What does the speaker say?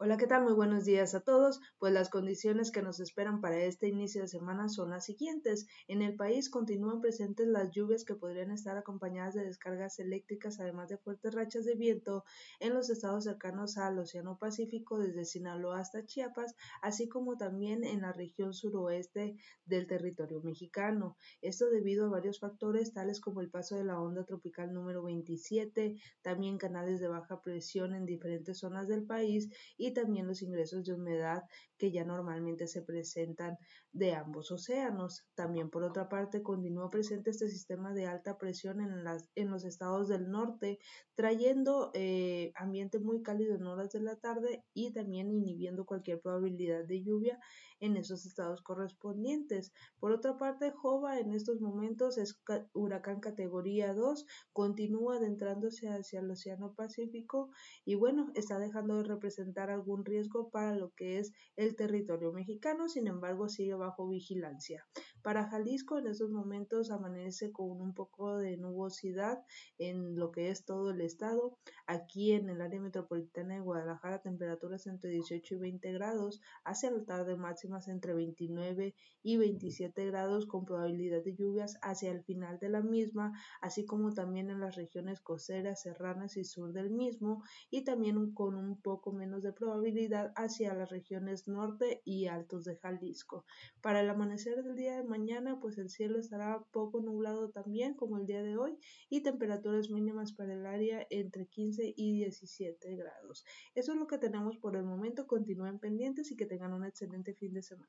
Hola, ¿qué tal? Muy buenos días a todos. Pues las condiciones que nos esperan para este inicio de semana son las siguientes. En el país continúan presentes las lluvias que podrían estar acompañadas de descargas eléctricas, además de fuertes rachas de viento en los estados cercanos al Océano Pacífico, desde Sinaloa hasta Chiapas, así como también en la región suroeste del territorio mexicano. Esto debido a varios factores, tales como el paso de la onda tropical número 27, también canales de baja presión en diferentes zonas del país y y también los ingresos de humedad que ya normalmente se presentan de ambos océanos. También por otra parte continúa presente este sistema de alta presión en, las, en los estados del norte, trayendo eh, ambiente muy cálido en horas de la tarde y también inhibiendo cualquier probabilidad de lluvia en esos estados correspondientes. Por otra parte, Jova en estos momentos es huracán categoría 2, continúa adentrándose hacia el Océano Pacífico y bueno, está dejando de representar algún riesgo para lo que es el territorio mexicano, sin embargo sigue bajo vigilancia. Para Jalisco en estos momentos amanece con un poco de nubosidad en lo que es todo el estado. Aquí en el área metropolitana de Guadalajara temperaturas entre 18 y 20 grados, hacia la tarde máximas entre 29 y 27 grados con probabilidad de lluvias hacia el final de la misma, así como también en las regiones costeras, serranas y sur del mismo y también con un poco menos de probabilidad hacia las regiones norte y altos de Jalisco. Para el amanecer del día de mañana, pues el cielo estará poco nublado también como el día de hoy y temperaturas mínimas para el área entre 15 y 17 grados. Eso es lo que tenemos por el momento. Continúen pendientes y que tengan un excelente fin de semana.